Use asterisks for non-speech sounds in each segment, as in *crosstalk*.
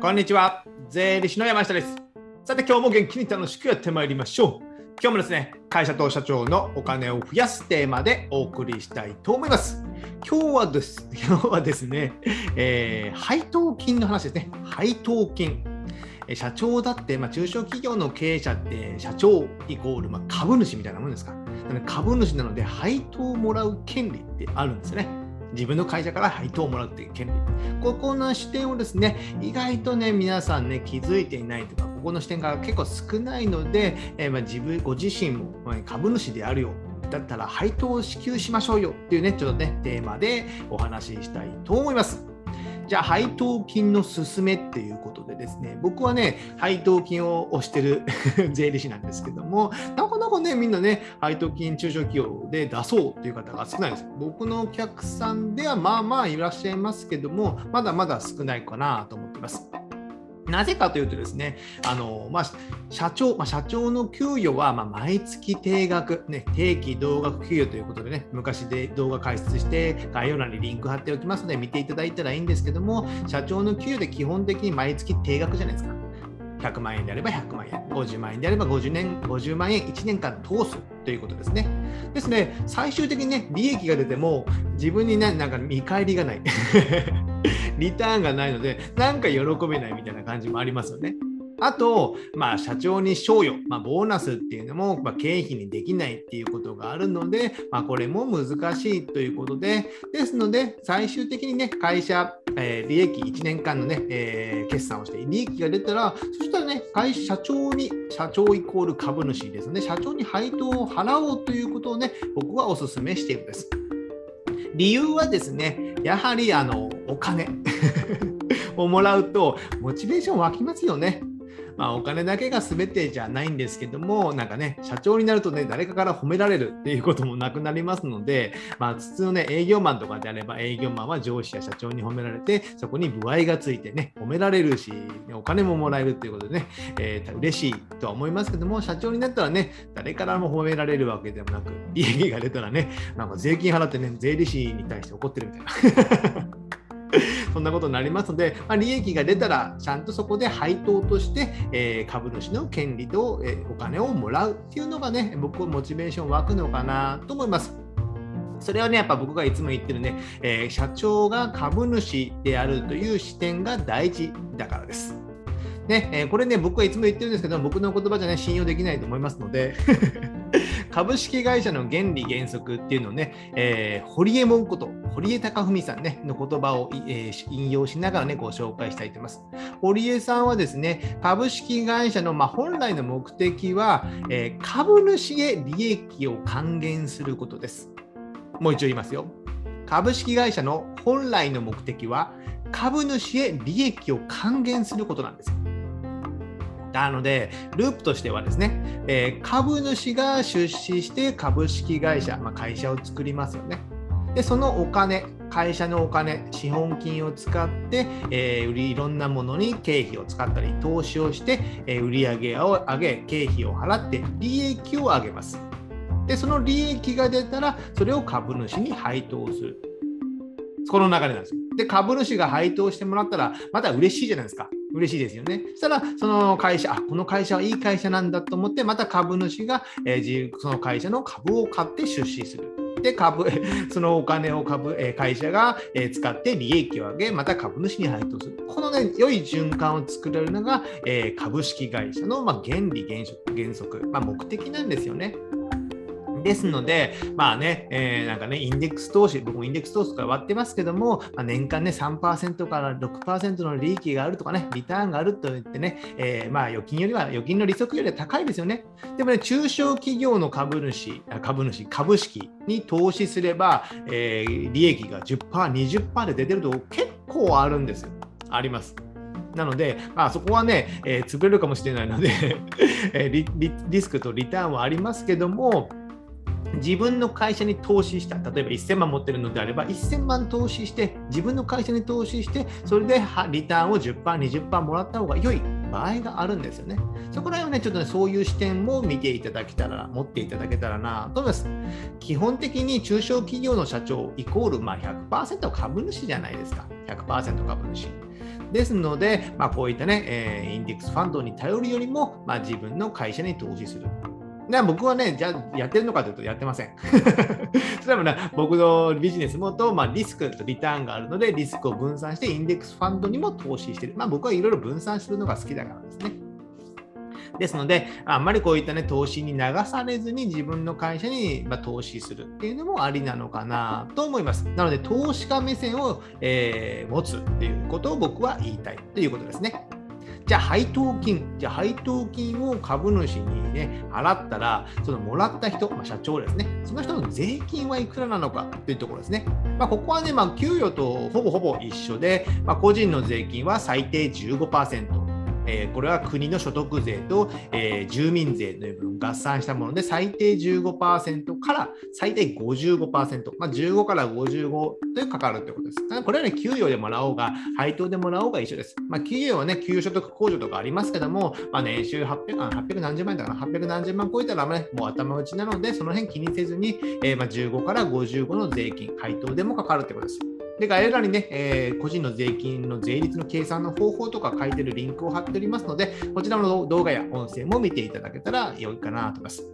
こんにちは。税理士の山下です。さて、今日も元気に楽しくやってまいりましょう。今日もですね、会社と社長のお金を増やすテーマでお送りしたいと思います。今日はです、*laughs* 今日はですね、えー、配当金の話ですね。配当金。社長だって、まあ、中小企業の経営者って社長イコール、まあ、株主みたいなもんですか。株主なので配当をもらう権利ってあるんですね。自分の会社から配当をもらうっていう権利。ここの視点をですね、意外とね、皆さんね、気づいていないとか、ここの視点が結構少ないので、えー、まあ、自分、ご自身も株主であるよ。だったら配当を支給しましょうよっていうね、ちょっとね、テーマでお話ししたいと思います。じゃあ配当金の勧めっていうことでですね、僕はね、配当金を推してる *laughs* 税理士なんですけども、なかなかね、みんなね、配当金中小企業で出そうっていう方が少ないです。僕のお客さんではまあまあいらっしゃいますけども、まだまだ少ないかなと思ってます。なぜかというとですね、あのまあ、社長、まあ、社長の給与はま毎月定額、ね、定期同額給与ということでね、昔で動画解説して概要欄にリンク貼っておきますので見ていただいたらいいんですけども、社長の給与で基本的に毎月定額じゃないですか。100万円であれば100万円、50万円であれば50年50万円1年間通すということですね。ですね、最終的にね、利益が出ても自分にね、なんか見返りがない。リターンがないので、なんか喜べないみたいな感じもありますよね。あと、まあ、社長に賞与、まあ、ボーナスっていうのも、まあ、経費にできないっていうことがあるので、まあ、これも難しいということで、ですので、最終的にね、会社、えー、利益1年間のね、えー、決算をして、利益が出たら、そしたらね、会社長に、社長イコール株主ですね、社長に配当を払おうということをね、僕はお勧めしているんです。理由はですね、やはりあのお金 *laughs* をもらうと、モチベーション湧きますよね。まあ、お金だけが全てじゃないんですけども、なんかね、社長になるとね、誰かから褒められるっていうこともなくなりますので、まあ、普通のね、営業マンとかであれば、営業マンは上司や社長に褒められて、そこに歩合がついてね、褒められるし、お金ももらえるっていうことでね、えー、嬉しいとは思いますけども、社長になったらね、誰からも褒められるわけでもなく、利益が出たらね、なんか税金払ってね、税理士に対して怒ってるみたいな。*laughs* そんなことになりますので、まあ、利益が出たら、ちゃんとそこで配当として、えー、株主の権利と、えー、お金をもらうっていうのがね、僕はモチベーション湧くのかなと思います。それはね、やっぱ僕がいつも言ってるね、えー、社長が株主であるという視点が大事だからです。ね、えー、これね、僕はいつも言ってるんですけど、僕の言葉じゃね、信用できないと思いますので株式会社の原理原則っていうのをね、えー、堀江門こと、堀江貴文さん、ね、の言葉を、えー、引用しながらね、ご紹介したいと思います。堀江さんはですね、株式会社の、まあ、本来の目的は、えー、株主へ利益を還元することです。もう一度言いますよ。株式会社の本来の目的は、株主へ利益を還元することなんですよ。なので、ループとしてはですね、えー、株主が出資して株式会社、まあ、会社を作りますよね。で、そのお金、会社のお金、資本金を使って、えー、売りいろんなものに経費を使ったり、投資をして、えー、売上を上げ、経費を払って利益を上げます。で、その利益が出たら、それを株主に配当する。この流れなんですよ。で、株主が配当してもらったら、また嬉しいじゃないですか。嬉しいですよね。そしたら、その会社、あ、この会社はいい会社なんだと思って、また株主が、えー、その会社の株を買って出資する。で、株、*laughs* そのお金を株、え、会社が、え、使って利益を上げ、また株主に配当する。このね、良い循環を作れるのが、えー、株式会社の、まあ、原理原則、原則、まあ、目的なんですよね。ですので、まあね、えー、なんかね、インデックス投資、僕もインデックス投資とか割ってますけども、まあ、年間ね、3%から6%の利益があるとかね、リターンがあると言ってね、えー、まあ預金よりは、預金の利息よりは高いですよね。でもね、中小企業の株主、株主、株式に投資すれば、えー、利益が10%、20%で出てると結構あるんですよ。あります。なので、まあ、そこはね、えー、潰れるかもしれないので *laughs* リリスクとリターンはありますけども、自分の会社に投資した、例えば1000万持ってるのであれば、1000万投資して、自分の会社に投資して、それでリターンを10%、20%もらった方が良い場合があるんですよね。そこら辺はね、ちょっとね、そういう視点も見ていただけたら、持っていただけたらなと思います。基本的に中小企業の社長イコールまあ100%株主じゃないですか。100%株主。ですので、まあ、こういったね、えー、インデックスファンドに頼るよりも、まあ、自分の会社に投資する。で僕はね、じゃあやってるのかというとやってません。*laughs* それはね、僕のビジネスもと、まあ、リスクとリターンがあるので、リスクを分散してインデックスファンドにも投資してる。まあ、僕はいろいろ分散するのが好きだからですね。ですので、あんまりこういった、ね、投資に流されずに自分の会社に、ま投資するっていうのもありなのかなと思います。なので、投資家目線を、えー、持つっていうことを僕は言いたいということですね。じゃあ配当金、じゃあ配当金を株主にね、払ったら、そのもらった人、まあ、社長ですね、その人の税金はいくらなのかというところですね。まあ、ここはね、まあ、給与とほぼほぼ一緒で、まあ、個人の税金は最低15%。えー、これは国の所得税と、えー、住民税の部分合算したもので、最低15%から最低55%、まあ、15から55でかかるということです。これはね、給与でもらおうが、配当でもらおうが一緒です。まあ、給与はね、給与所得控除とかありますけども、まあ、年収800、800何十万円だから、800何十万超えたら、ね、もう頭打ちなので、その辺気にせずに、えー、まあ15から55の税金、配当でもかかるということです。で、概要欄にね、えー、個人の税金の税率の計算の方法とか書いてるリンクを貼っておりますので、こちらの動画や音声も見ていただけたら良いかなと思います。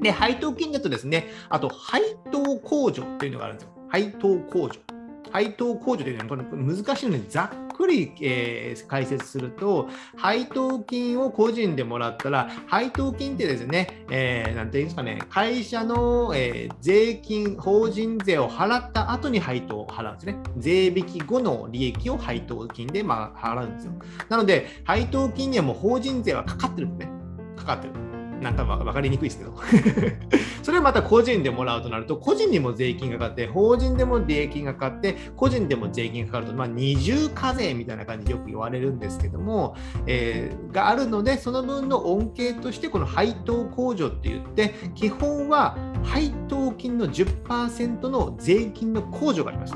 で、配当金だとですね、あと配当控除というのがあるんですよ。配当控除。配当控除というのはこれ難しいのでざっくり、えー、解説すると、配当金を個人でもらったら、配当金ってですね、えー、なんていうんですかね、会社の、えー、税金、法人税を払った後に配当を払うんですね。税引き後の利益を配当金で、まあ、払うんですよ。なので、配当金にはもう法人税はかかってるんですね。かかってる。なんか分かりにくいですけど *laughs* それをまた個人でもらうとなると、個人にも税金がかかって、法人でも税金がかかって、個人でも税金がかかると、まあ、二重課税みたいな感じでよく言われるんですけども、えー、があるので、その分の恩恵として、この配当控除って言って、基本は配当金の10%の税金の控除があります。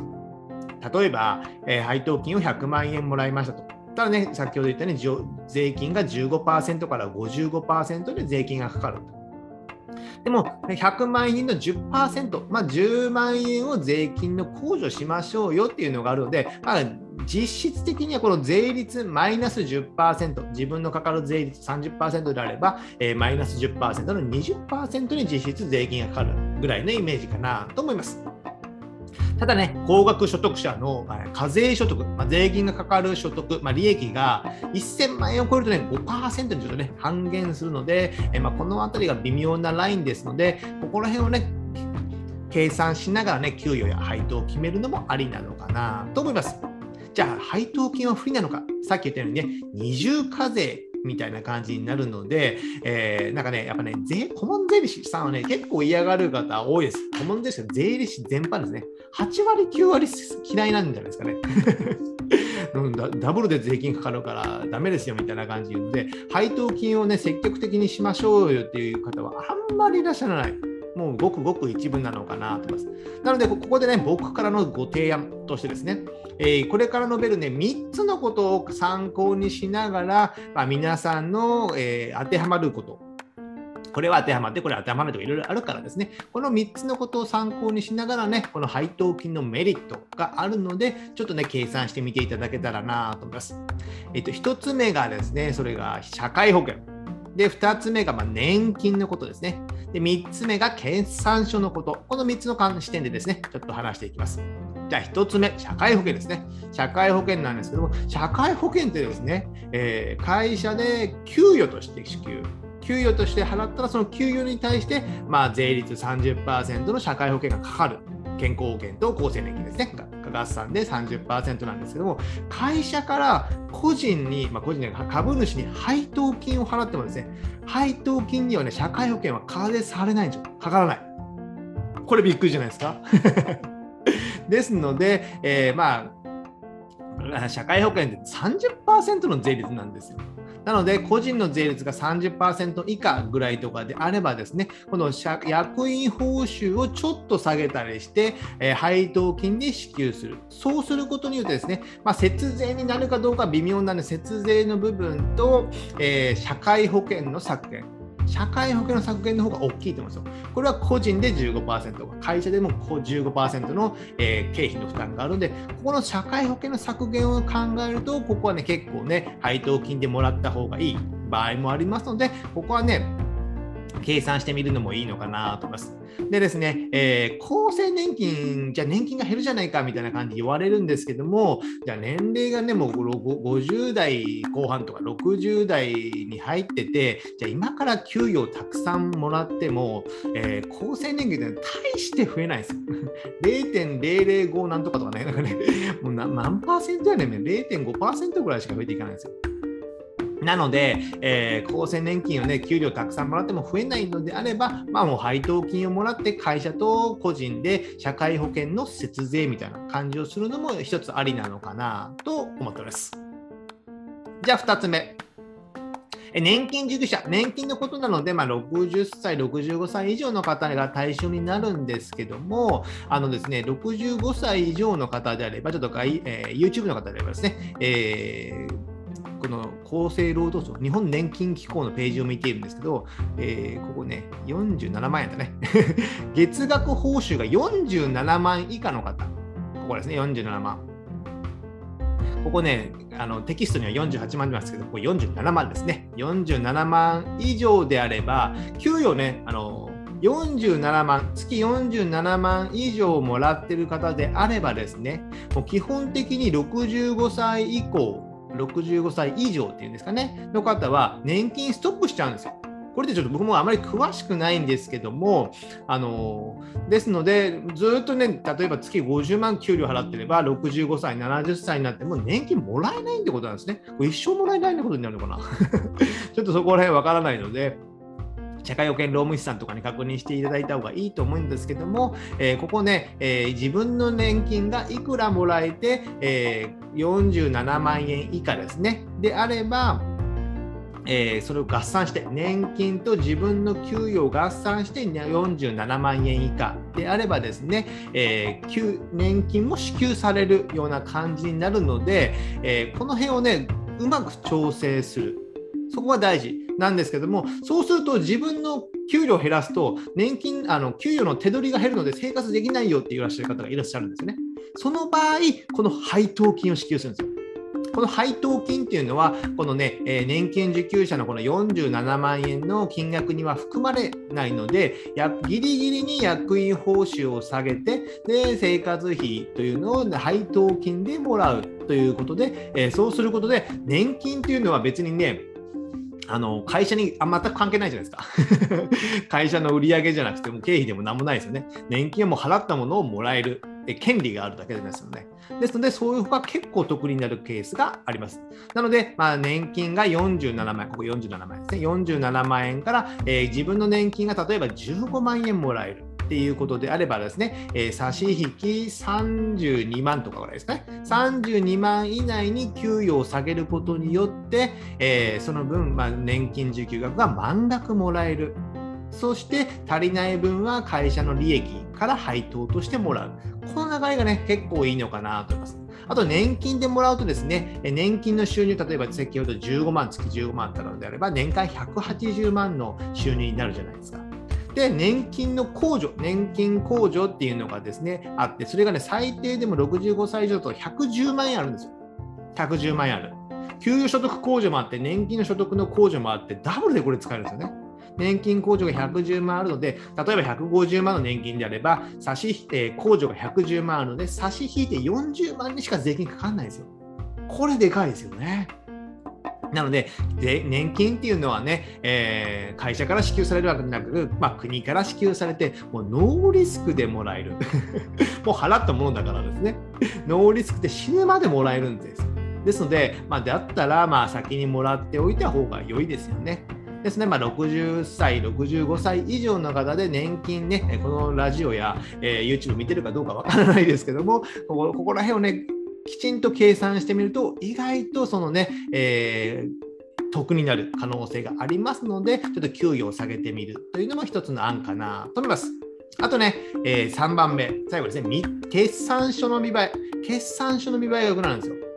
例えば、えー、配当金を100万円もらいましたと。ただね、先ほど言ったように税金が15%から55%で税金がかかる。でも、100万円の10%、まあ、10万円を税金の控除しましょうよっていうのがあるので、まあ、実質的にはこの税率マイナス10%、自分のかかる税率30%であれば、えー、マイナス10%の20%に実質税金がかかるぐらいのイメージかなと思います。ただね、高額所得者の課税所得、まあ、税金がかかる所得、まあ、利益が1000万円を超えるとね、5%にちょっとね、半減するので、えまあ、このあたりが微妙なラインですので、ここら辺をね、計算しながらね、給与や配当を決めるのもありなのかなと思います。じゃあ、配当金は不利なのか、さっき言ったようにね、二重課税みたいな感じになるので、えー、なんかね、やっぱね、税、顧問税理士さんはね、結構嫌がる方多いです。顧問税理士税理士全般ですね。8割、9割嫌いなんじゃないですかね。*laughs* ダブルで税金かかるからダメですよみたいな感じで、配当金をね、積極的にしましょうよっていう方はあんまりいらっしゃらない。もうごくごく一部なのかなと思います。なので、ここでね、僕からのご提案としてですね、えー、これから述べるね、3つのことを参考にしながら、まあ、皆さんの、えー、当てはまること、これは当てはまって、これは当てはまるとかいろいろあるからですね、この3つのことを参考にしながらね、この配当金のメリットがあるので、ちょっとね、計算してみていただけたらなと思います。えっと、1つ目がですね、それが社会保険。で、2つ目がま年金のことですね。で、3つ目が決算書のこと。この3つの視点でですね、ちょっと話していきます。じゃあ1つ目、社会保険ですね。社会保険なんですけども、社会保険ってですね、えー、会社で給与として支給。給与として払ったら、その給与に対して、まあ、税率30%の社会保険がかかる。健康保険と厚生年金ですね。合算で30%なんですけども、会社から個人に、まあ、個人で株主に配当金を払ってもですね、配当金にはね、社会保険は課税されないんですよ。かからない。これびっくりじゃないですか？*laughs* ですので、えー、まあ、社会保険って30%の税率なんですよ。なので、個人の税率が30%以下ぐらいとかであればですね、この役員報酬をちょっと下げたりして、えー、配当金で支給する。そうすることによってですね、まあ、節税になるかどうか微妙なので、節税の部分と、えー、社会保険の削減。社会保険の削減の方が大きいと思うんですよ。これは個人で15%、会社でも15%の、え、経費の負担があるので、ここの社会保険の削減を考えると、ここはね、結構ね、配当金でもらった方がいい場合もありますので、ここはね、計算してみるのもいいのかなと思います。でですね、えー、厚生年金、じゃあ年金が減るじゃないかみたいな感じで言われるんですけども、じゃあ年齢がね、もう50代後半とか60代に入ってて、じゃあ今から給与をたくさんもらっても、えー、厚生年金って大して増えないですよ。*laughs* 0.005なんとかとかね、なんかね、もう何パーセントやねん、0.5%ぐらいしか増えていかないんですよ。なので、えー、厚生年金をね、給料たくさんもらっても増えないのであれば、まあもう配当金をもらって会社と個人で社会保険の節税みたいな感じをするのも一つありなのかなと思っております。じゃあ2つ目。年金受給者、年金のことなので、まあ、60歳、65歳以上の方が対象になるんですけども、あのですね、65歳以上の方であれば、ちょっと、えー、YouTube の方であればですね、えーこの厚生労働省、日本年金機構のページを見ているんですけど、えー、ここね、47万円だね。*laughs* 月額報酬が47万以下の方、ここですね、47万。ここね、あのテキストには48万ですけど、ここ47万ですね。47万以上であれば、給与ね、あの47万、月47万以上もらってる方であればですね、もう基本的に65歳以降、65歳以上っていうんですかね、の方は年金ストップしちゃうんですよ。これでちょっと僕もあまり詳しくないんですけども、あのですので、ずっとね、例えば月50万給料払ってれば、65歳、70歳になっても年金もらえないってことなんですね。これ一生もらえないってことになるのかな *laughs* ちょっとそこら辺わからないので、社会保険労務士さんとかに確認していただいた方がいいと思うんですけども、えー、ここね、えー、自分の年金がいくらもらえて、えー、47万円以下ですね。であれば、えー、それを合算して、年金と自分の給与を合算して47万円以下であればですね、えー、年金も支給されるような感じになるので、えー、この辺をね、うまく調整する。そこが大事なんですけども、そうすると自分の給料を減らすと、年金、あの給与の手取りが減るので生活できないよっていらっしゃる方がいらっしゃるんですね。その場合、この配当金を支給するんですよ。この配当金っていうのは、このね、えー、年金受給者のこの47万円の金額には含まれないので、やギリギリに役員報酬を下げて、で生活費というのを配当金でもらうということで、えー、そうすることで、年金っていうのは別にね、あの会社にあ全く関係ないじゃないですか。*laughs* 会社の売り上げじゃなくても経費でも何もないですよね。年金はもう払ったものをもらえる。権利があるだけですよね。ですので、そういう方が結構得になるケースがあります。なので、まあ、年金が47万円、ここ47万円ですね。47万円から、えー、自分の年金が例えば15万円もらえる。っていうことであればですね、えー、差し引き32万とかぐらいですね。32万以内に給与を下げることによって、えー、その分、まあ、年金受給額が満額もらえる。そして足りない分は会社の利益から配当としてもらう。この流れがね、結構いいのかなと思います。あと年金でもらうとですね、年金の収入、例えば先ほど15万、月15万たのであれば、年間180万の収入になるじゃないですか。で、年金の控除、年金控除っていうのがですね、あって、それがね、最低でも65歳以上と110万円あるんですよ。110万円ある。給与所得控除もあって、年金の所得の控除もあって、ダブルでこれ使えるんですよね。年金控除が110万あるので、例えば150万の年金であれば、差し引いて控除が110万あるので、差し引いて40万にしか税金かかんないですよ。これでかいですよね。なのでで、年金っていうのはね、えー、会社から支給されるわけでなく、まあ、国から支給されて、もうノーリスクでもらえる。*laughs* もう払ったものだからですね。ノーリスクで死ぬまでもらえるんです。ですので、まあ、だったら、まあ、先にもらっておいた方が良いですよね。ですね、まあ、60歳、65歳以上の方で年金ね、このラジオや、えー、YouTube 見てるかどうかわからないですけども、*laughs* ここここら辺をね、きちんと計算してみると、意外とそのね、えー得になる可能性がありますので、ちょっと給与を下げてみるというのも一つの案かなと思います。あとね、えー、3番目、最後ですね、決算書の見栄え。決算書の見栄えが良くなるんですよ。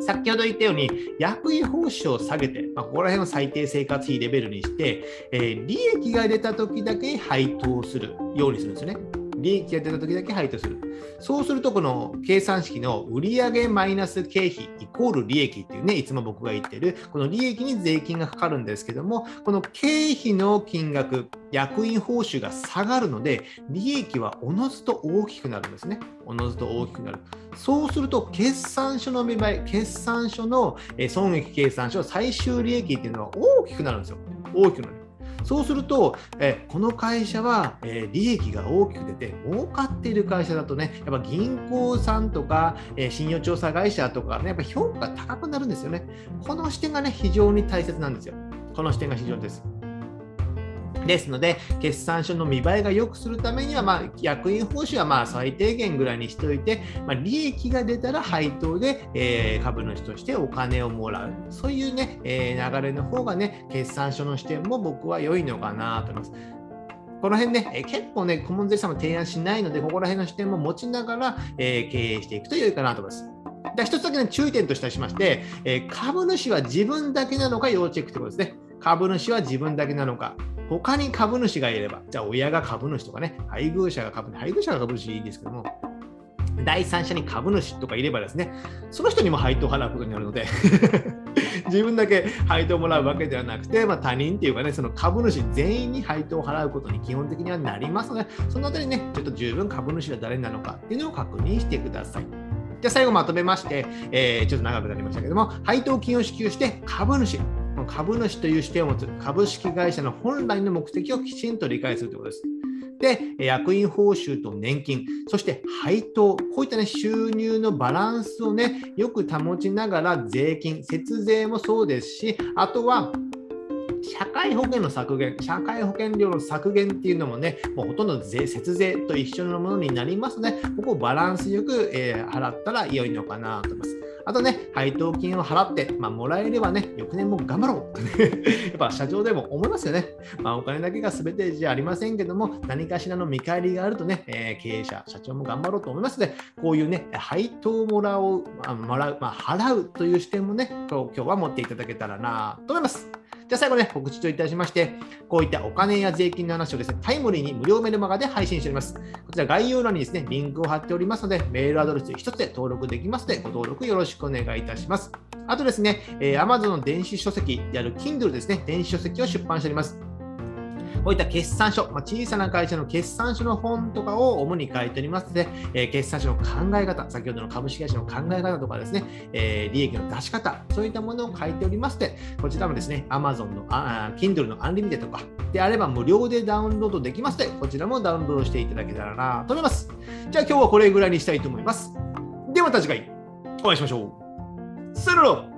先ほど言ったように、役員報酬を下げて、まあ、ここら辺を最低生活費レベルにして、えー、利益が出た時だけ配当するようにするんですね。利益が出た時だけ配当する。そうすると、この計算式の売上マイナス経費イコール利益っていうね、いつも僕が言ってる、この利益に税金がかかるんですけども、この経費の金額、役員報酬が下がるので、利益はおのずと大きくなるんですね。おのずと大きくなる。そうすると、決算書の見栄え、決算書の損益計算書、最終利益っていうのは大きくなるんですよ。大きくなる。そうすると、えこの会社は、え利益が大きく出て、儲かっている会社だとね、やっぱ銀行さんとか、え信用調査会社とかね、やっぱ評価が高くなるんですよね。この視点がね、非常に大切なんですよ。この視点が非常です。ですので、決算書の見栄えが良くするためには、まあ、役員報酬はまあ最低限ぐらいにしておいて、まあ、利益が出たら配当で、えー、株主としてお金をもらう。そういうね、えー、流れの方がね、決算書の視点も僕は良いのかなと思います。この辺ね、え結構ね、顧問税理士さんも提案しないので、ここら辺の視点も持ちながら、えー、経営していくと良いかなと思います。で一つだけの注意点としてしまして、え株主は自分だけなのか要チェックということですね。株主は自分だけなのか、他に株主がいれば、じゃあ親が株主とかね、配偶者が株主、配偶者が株主いいですけども、第三者に株主とかいればですね、その人にも配当を払うことになるので *laughs* 自分だけ配当をもらうわけではなくて、まあ、他人っていうかね、その株主全員に配当を払うことに基本的にはなりますので、そのあたりね、ちょっと十分株主が誰なのかっていうのを確認してください。じゃあ最後まとめまして、えー、ちょっと長くなりましたけども、配当金を支給して株主、株主という視点を持つ株式会社の本来の目的をきちんと理解するということです。で、役員報酬と年金、そして配当、こういった、ね、収入のバランスをね、よく保ちながら税金、節税もそうですし、あとは社会保険の削減、社会保険料の削減っていうのもね、もうほとんど税節税と一緒のものになりますので、ここをバランスよく、えー、払ったら良いのかなと思います。あとね、配当金を払って、まあ、もらえればね、翌年も頑張ろうとね、*laughs* やっぱ社長でも思いますよね。まあ、お金だけが全てじゃありませんけども、何かしらの見返りがあるとね、えー、経営者、社長も頑張ろうと思いますので、こういうね、配当をもらう、まあ、もらう、まあ、払うという視点もね、今日は持っていただけたらなと思います。じゃあ最後ね、告知といたしまして、こういったお金や税金の話をですね、タイムリーに無料メルマガで配信しております。こちら概要欄にですね、リンクを貼っておりますので、メールアドレス1つで登録できますので、ご登録よろしくお願いいたします。あとですね、え、Amazon の電子書籍である Kindle ですね、電子書籍を出版しております。こういった決算書、まあ、小さな会社の決算書の本とかを主に書いておりますので、えー、決算書の考え方、先ほどの株式会社の考え方とかですね、えー、利益の出し方、そういったものを書いておりまして、こちらもですね、Amazon のあ Kindle のアンリミテとかであれば無料でダウンロードできますので、こちらもダウンロードしていただけたらなと思います。じゃあ今日はこれぐらいにしたいと思います。ではまた次回お会いしましょう。さよなら